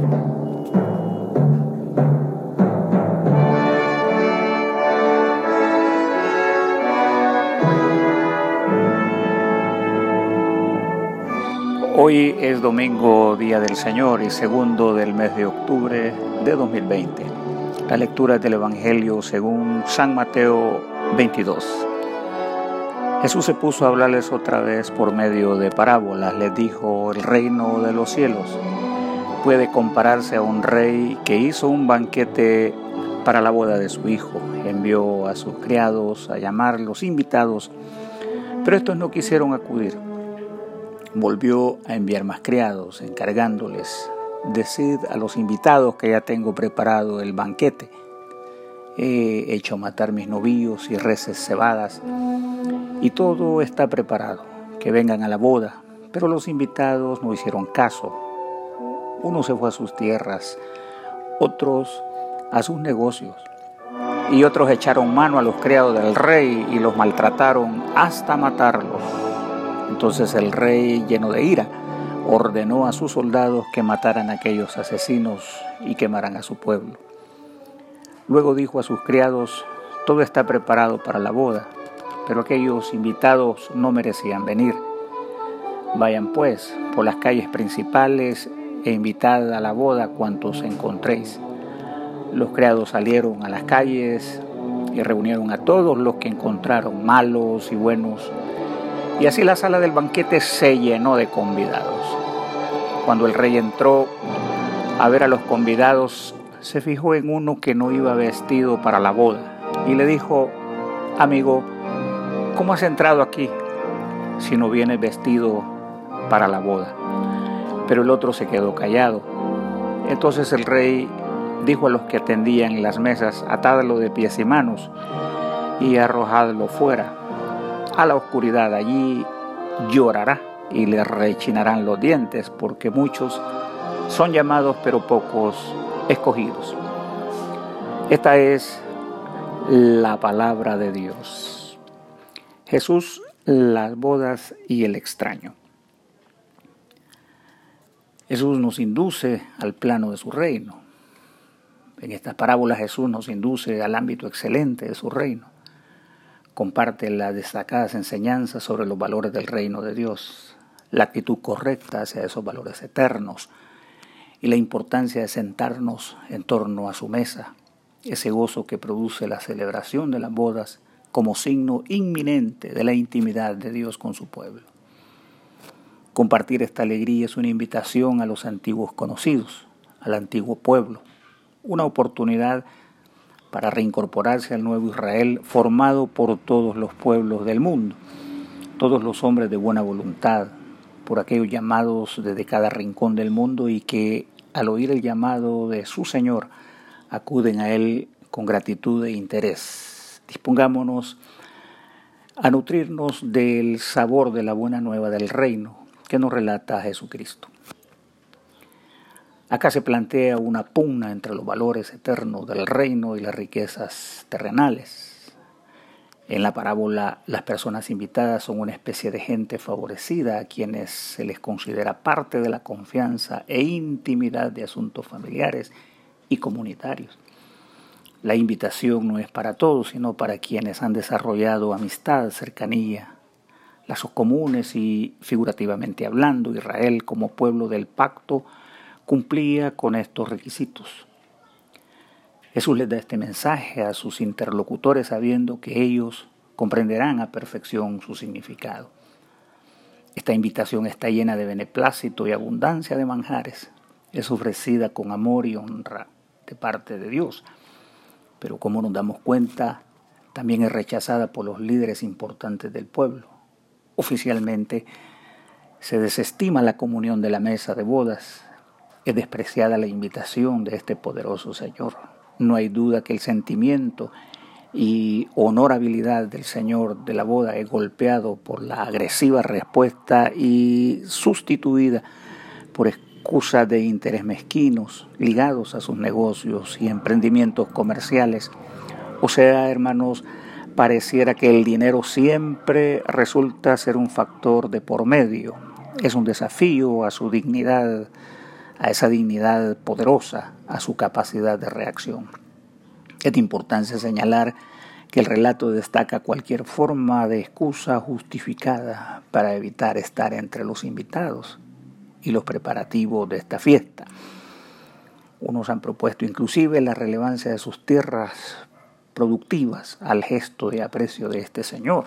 Hoy es domingo, Día del Señor y segundo del mes de octubre de 2020. La lectura del Evangelio según San Mateo 22. Jesús se puso a hablarles otra vez por medio de parábolas. Les dijo, el reino de los cielos puede compararse a un rey que hizo un banquete para la boda de su hijo. Envió a sus criados a llamar los invitados, pero estos no quisieron acudir volvió a enviar más criados, encargándoles, decid a los invitados que ya tengo preparado el banquete. He hecho matar mis novillos y reses cebadas, y todo está preparado, que vengan a la boda. Pero los invitados no hicieron caso. Uno se fue a sus tierras, otros a sus negocios, y otros echaron mano a los criados del rey y los maltrataron hasta matarlos. Entonces el rey, lleno de ira, ordenó a sus soldados que mataran a aquellos asesinos y quemaran a su pueblo. Luego dijo a sus criados, todo está preparado para la boda, pero aquellos invitados no merecían venir. Vayan pues por las calles principales e invitad a la boda cuantos encontréis. Los criados salieron a las calles y reunieron a todos los que encontraron, malos y buenos, y así la sala del banquete se llenó de convidados. Cuando el rey entró a ver a los convidados, se fijó en uno que no iba vestido para la boda y le dijo, amigo, ¿cómo has entrado aquí si no vienes vestido para la boda? Pero el otro se quedó callado. Entonces el rey dijo a los que atendían las mesas, atadlo de pies y manos y arrojadlo fuera a la oscuridad. Allí llorará y le rechinarán los dientes, porque muchos son llamados, pero pocos escogidos. Esta es la palabra de Dios. Jesús, las bodas y el extraño. Jesús nos induce al plano de su reino. En esta parábola Jesús nos induce al ámbito excelente de su reino comparte las destacadas enseñanzas sobre los valores del reino de Dios, la actitud correcta hacia esos valores eternos y la importancia de sentarnos en torno a su mesa, ese gozo que produce la celebración de las bodas como signo inminente de la intimidad de Dios con su pueblo. Compartir esta alegría es una invitación a los antiguos conocidos, al antiguo pueblo, una oportunidad para reincorporarse al nuevo Israel formado por todos los pueblos del mundo, todos los hombres de buena voluntad, por aquellos llamados desde cada rincón del mundo y que al oír el llamado de su Señor acuden a Él con gratitud e interés. Dispongámonos a nutrirnos del sabor de la buena nueva del reino que nos relata Jesucristo. Acá se plantea una pugna entre los valores eternos del reino y las riquezas terrenales. En la parábola, las personas invitadas son una especie de gente favorecida a quienes se les considera parte de la confianza e intimidad de asuntos familiares y comunitarios. La invitación no es para todos, sino para quienes han desarrollado amistad, cercanía, lazos comunes y, figurativamente hablando, Israel como pueblo del pacto cumplía con estos requisitos. Jesús les da este mensaje a sus interlocutores sabiendo que ellos comprenderán a perfección su significado. Esta invitación está llena de beneplácito y abundancia de manjares. Es ofrecida con amor y honra de parte de Dios. Pero como nos damos cuenta, también es rechazada por los líderes importantes del pueblo. Oficialmente se desestima la comunión de la mesa de bodas, es despreciada la invitación de este poderoso Señor. No hay duda que el sentimiento y honorabilidad del Señor de la boda es golpeado por la agresiva respuesta y sustituida por excusas de interés mezquinos ligados a sus negocios y emprendimientos comerciales. O sea, hermanos, pareciera que el dinero siempre resulta ser un factor de por medio. Es un desafío a su dignidad a esa dignidad poderosa, a su capacidad de reacción. Es de importancia señalar que el relato destaca cualquier forma de excusa justificada para evitar estar entre los invitados y los preparativos de esta fiesta. Unos han propuesto inclusive la relevancia de sus tierras productivas al gesto de aprecio de este señor.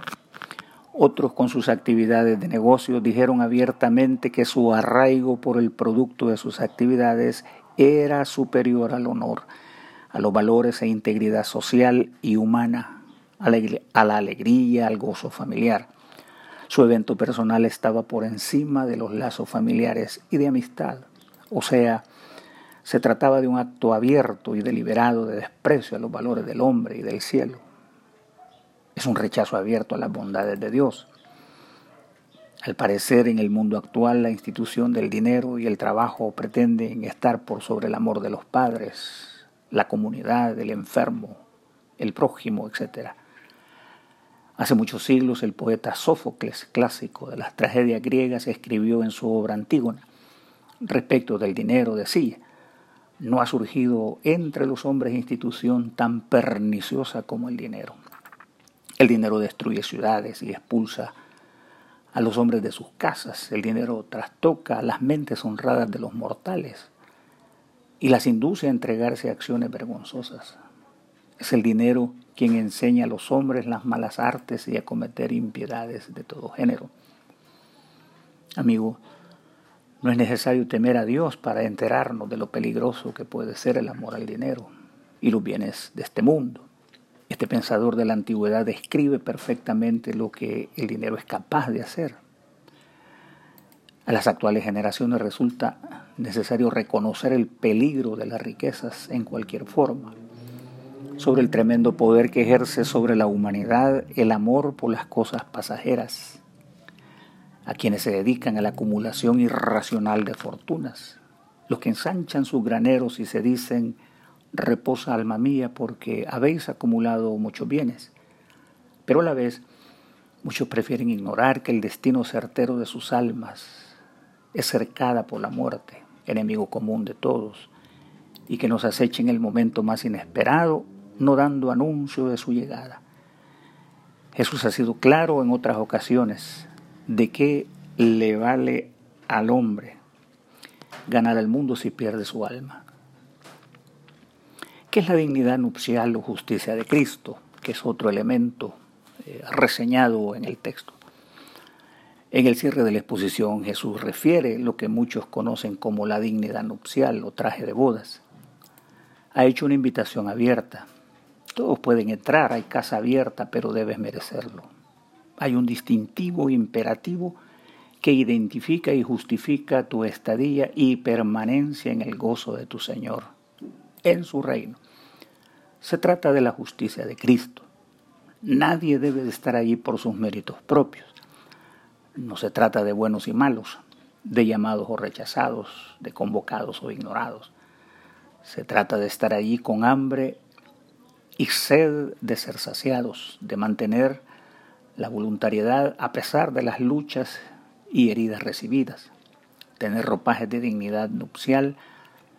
Otros con sus actividades de negocio dijeron abiertamente que su arraigo por el producto de sus actividades era superior al honor, a los valores e integridad social y humana, a la alegría, al gozo familiar. Su evento personal estaba por encima de los lazos familiares y de amistad. O sea, se trataba de un acto abierto y deliberado de desprecio a los valores del hombre y del cielo. Es un rechazo abierto a las bondades de Dios. Al parecer, en el mundo actual, la institución del dinero y el trabajo pretenden estar por sobre el amor de los padres, la comunidad, el enfermo, el prójimo, etc. Hace muchos siglos el poeta Sófocles, clásico de las tragedias griegas, escribió en su obra Antígona respecto del dinero, decía, no ha surgido entre los hombres institución tan perniciosa como el dinero. El dinero destruye ciudades y expulsa a los hombres de sus casas. El dinero trastoca las mentes honradas de los mortales y las induce a entregarse a acciones vergonzosas. Es el dinero quien enseña a los hombres las malas artes y a cometer impiedades de todo género. Amigo, no es necesario temer a Dios para enterarnos de lo peligroso que puede ser el amor al dinero y los bienes de este mundo. Este pensador de la antigüedad describe perfectamente lo que el dinero es capaz de hacer. A las actuales generaciones resulta necesario reconocer el peligro de las riquezas en cualquier forma, sobre el tremendo poder que ejerce sobre la humanidad el amor por las cosas pasajeras a quienes se dedican a la acumulación irracional de fortunas, los que ensanchan sus graneros y se dicen, reposa alma mía porque habéis acumulado muchos bienes. Pero a la vez, muchos prefieren ignorar que el destino certero de sus almas es cercada por la muerte, enemigo común de todos, y que nos acecha en el momento más inesperado, no dando anuncio de su llegada. Jesús ha sido claro en otras ocasiones ¿De qué le vale al hombre ganar el mundo si pierde su alma? ¿Qué es la dignidad nupcial o justicia de Cristo? Que es otro elemento eh, reseñado en el texto. En el cierre de la exposición Jesús refiere lo que muchos conocen como la dignidad nupcial o traje de bodas. Ha hecho una invitación abierta. Todos pueden entrar, hay casa abierta, pero debes merecerlo hay un distintivo imperativo que identifica y justifica tu estadía y permanencia en el gozo de tu Señor, en su reino. Se trata de la justicia de Cristo. Nadie debe de estar allí por sus méritos propios. No se trata de buenos y malos, de llamados o rechazados, de convocados o ignorados. Se trata de estar allí con hambre y sed de ser saciados, de mantener la voluntariedad a pesar de las luchas y heridas recibidas. Tener ropajes de dignidad nupcial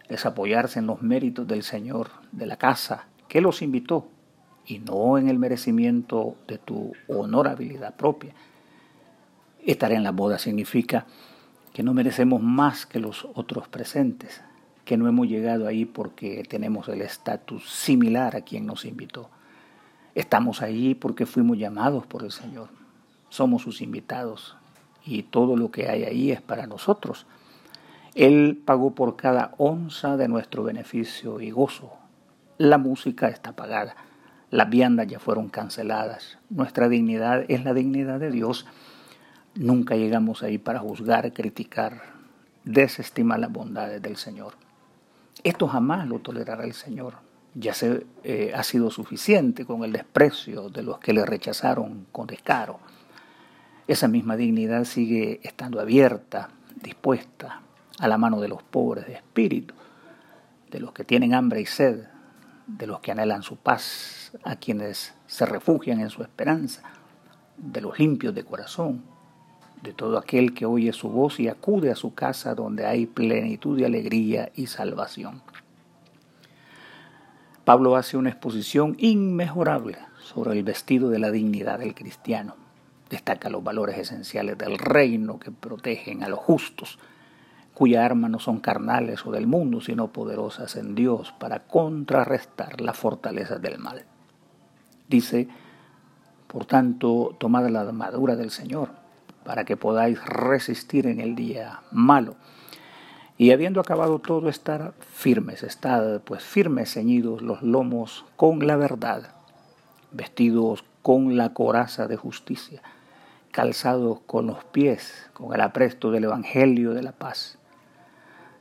es apoyarse en los méritos del Señor de la casa que los invitó y no en el merecimiento de tu honorabilidad propia. Estar en la boda significa que no merecemos más que los otros presentes, que no hemos llegado ahí porque tenemos el estatus similar a quien nos invitó. Estamos ahí porque fuimos llamados por el Señor. Somos sus invitados y todo lo que hay ahí es para nosotros. Él pagó por cada onza de nuestro beneficio y gozo. La música está pagada, las viandas ya fueron canceladas. Nuestra dignidad es la dignidad de Dios. Nunca llegamos ahí para juzgar, criticar, desestimar las bondades del Señor. Esto jamás lo tolerará el Señor ya se, eh, ha sido suficiente con el desprecio de los que le rechazaron con descaro. Esa misma dignidad sigue estando abierta, dispuesta a la mano de los pobres de espíritu, de los que tienen hambre y sed, de los que anhelan su paz, a quienes se refugian en su esperanza, de los limpios de corazón, de todo aquel que oye su voz y acude a su casa donde hay plenitud de alegría y salvación. Pablo hace una exposición inmejorable sobre el vestido de la dignidad del cristiano. Destaca los valores esenciales del reino que protegen a los justos, cuya armas no son carnales o del mundo, sino poderosas en Dios para contrarrestar las fortalezas del mal. Dice, por tanto, tomad la armadura del Señor, para que podáis resistir en el día malo. Y habiendo acabado todo, estar firmes, estad pues firmes ceñidos los lomos con la verdad, vestidos con la coraza de justicia, calzados con los pies, con el apresto del Evangelio de la paz.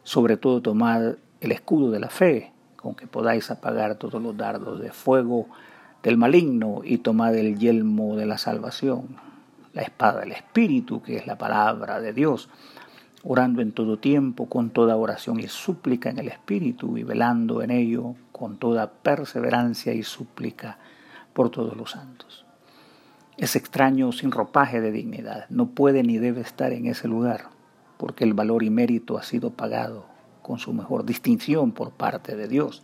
Sobre todo tomad el escudo de la fe, con que podáis apagar todos los dardos de fuego del maligno y tomad el yelmo de la salvación, la espada del Espíritu, que es la palabra de Dios, orando en todo tiempo con toda oración y súplica en el Espíritu y velando en ello con toda perseverancia y súplica por todos los santos. Es extraño sin ropaje de dignidad, no puede ni debe estar en ese lugar, porque el valor y mérito ha sido pagado con su mejor distinción por parte de Dios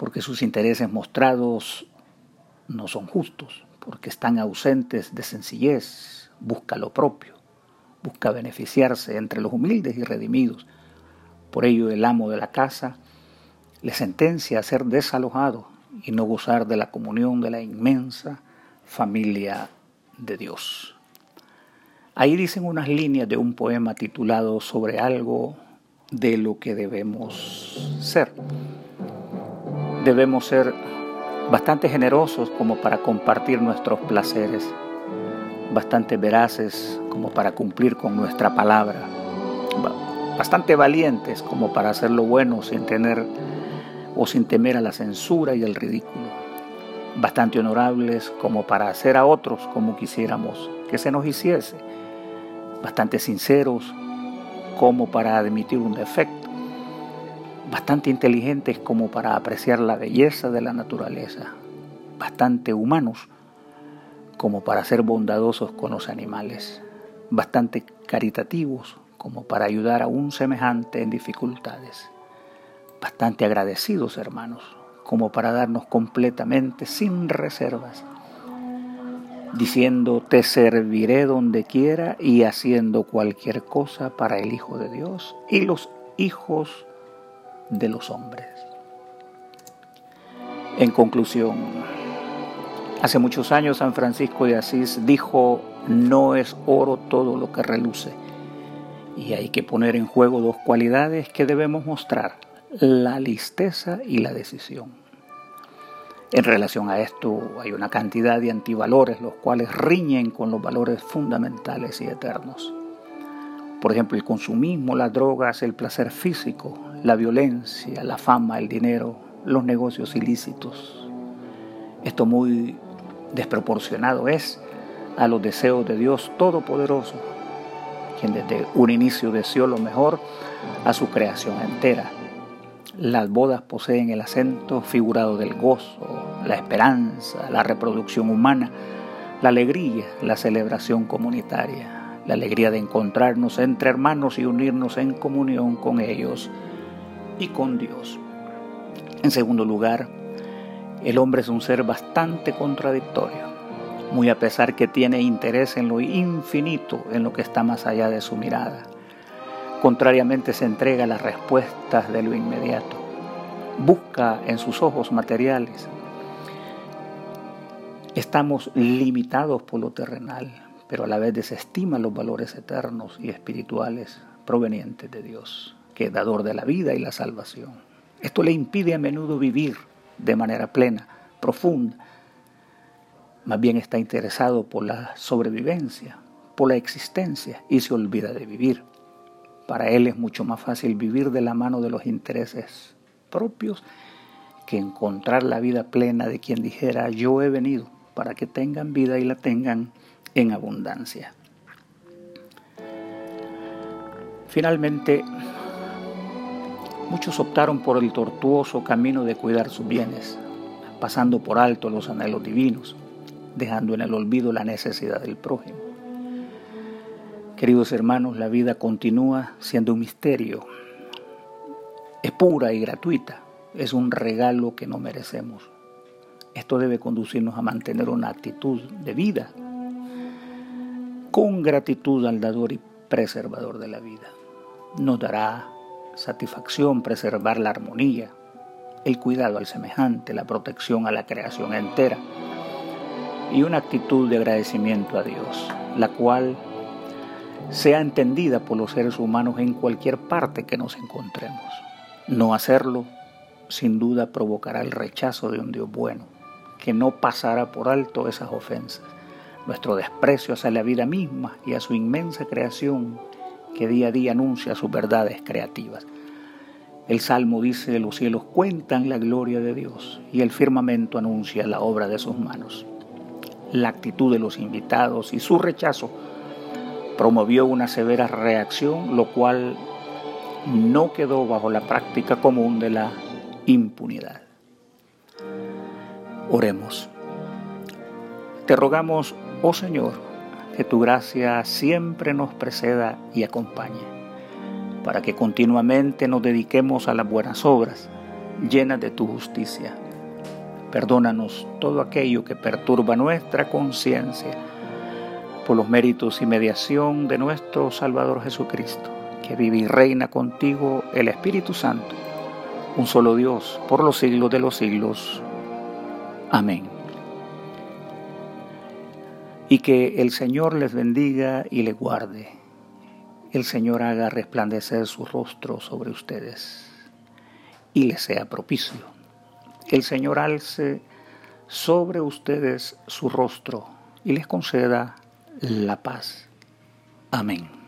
porque sus intereses mostrados no son justos, porque están ausentes de sencillez, busca lo propio, busca beneficiarse entre los humildes y redimidos. Por ello el amo de la casa le sentencia a ser desalojado y no gozar de la comunión de la inmensa familia de Dios. Ahí dicen unas líneas de un poema titulado Sobre algo de lo que debemos ser debemos ser bastante generosos como para compartir nuestros placeres, bastante veraces como para cumplir con nuestra palabra, bastante valientes como para hacer lo bueno sin tener o sin temer a la censura y el ridículo, bastante honorables como para hacer a otros como quisiéramos que se nos hiciese, bastante sinceros como para admitir un defecto. Bastante inteligentes como para apreciar la belleza de la naturaleza, bastante humanos como para ser bondadosos con los animales, bastante caritativos como para ayudar a un semejante en dificultades, bastante agradecidos hermanos como para darnos completamente sin reservas, diciendo te serviré donde quiera y haciendo cualquier cosa para el Hijo de Dios y los hijos de los hombres. En conclusión, hace muchos años San Francisco de Asís dijo, no es oro todo lo que reluce. Y hay que poner en juego dos cualidades que debemos mostrar, la listeza y la decisión. En relación a esto hay una cantidad de antivalores los cuales riñen con los valores fundamentales y eternos. Por ejemplo, el consumismo, las drogas, el placer físico, la violencia, la fama, el dinero, los negocios ilícitos. Esto muy desproporcionado es a los deseos de Dios Todopoderoso, quien desde un inicio deseó lo mejor a su creación entera. Las bodas poseen el acento figurado del gozo, la esperanza, la reproducción humana, la alegría, la celebración comunitaria la alegría de encontrarnos entre hermanos y unirnos en comunión con ellos y con Dios. En segundo lugar, el hombre es un ser bastante contradictorio, muy a pesar que tiene interés en lo infinito, en lo que está más allá de su mirada. Contrariamente se entrega a las respuestas de lo inmediato. Busca en sus ojos materiales. Estamos limitados por lo terrenal, pero a la vez desestima los valores eternos y espirituales provenientes de Dios, que es dador de la vida y la salvación. Esto le impide a menudo vivir de manera plena, profunda. Más bien está interesado por la sobrevivencia, por la existencia y se olvida de vivir. Para él es mucho más fácil vivir de la mano de los intereses propios que encontrar la vida plena de quien dijera yo he venido para que tengan vida y la tengan en abundancia. Finalmente, muchos optaron por el tortuoso camino de cuidar sus bienes, pasando por alto los anhelos divinos, dejando en el olvido la necesidad del prójimo. Queridos hermanos, la vida continúa siendo un misterio. Es pura y gratuita. Es un regalo que no merecemos. Esto debe conducirnos a mantener una actitud de vida con gratitud al dador y preservador de la vida. Nos dará satisfacción preservar la armonía, el cuidado al semejante, la protección a la creación entera y una actitud de agradecimiento a Dios, la cual sea entendida por los seres humanos en cualquier parte que nos encontremos. No hacerlo, sin duda, provocará el rechazo de un Dios bueno, que no pasará por alto esas ofensas, nuestro desprecio hacia la vida misma y a su inmensa creación que día a día anuncia sus verdades creativas. El Salmo dice, los cielos cuentan la gloria de Dios y el firmamento anuncia la obra de sus manos. La actitud de los invitados y su rechazo promovió una severa reacción, lo cual no quedó bajo la práctica común de la impunidad. Oremos. Te rogamos, oh Señor, que tu gracia siempre nos preceda y acompañe, para que continuamente nos dediquemos a las buenas obras, llenas de tu justicia. Perdónanos todo aquello que perturba nuestra conciencia por los méritos y mediación de nuestro Salvador Jesucristo, que vive y reina contigo el Espíritu Santo, un solo Dios, por los siglos de los siglos. Amén. Y que el Señor les bendiga y les guarde. El Señor haga resplandecer su rostro sobre ustedes y les sea propicio. El Señor alce sobre ustedes su rostro y les conceda la paz. Amén.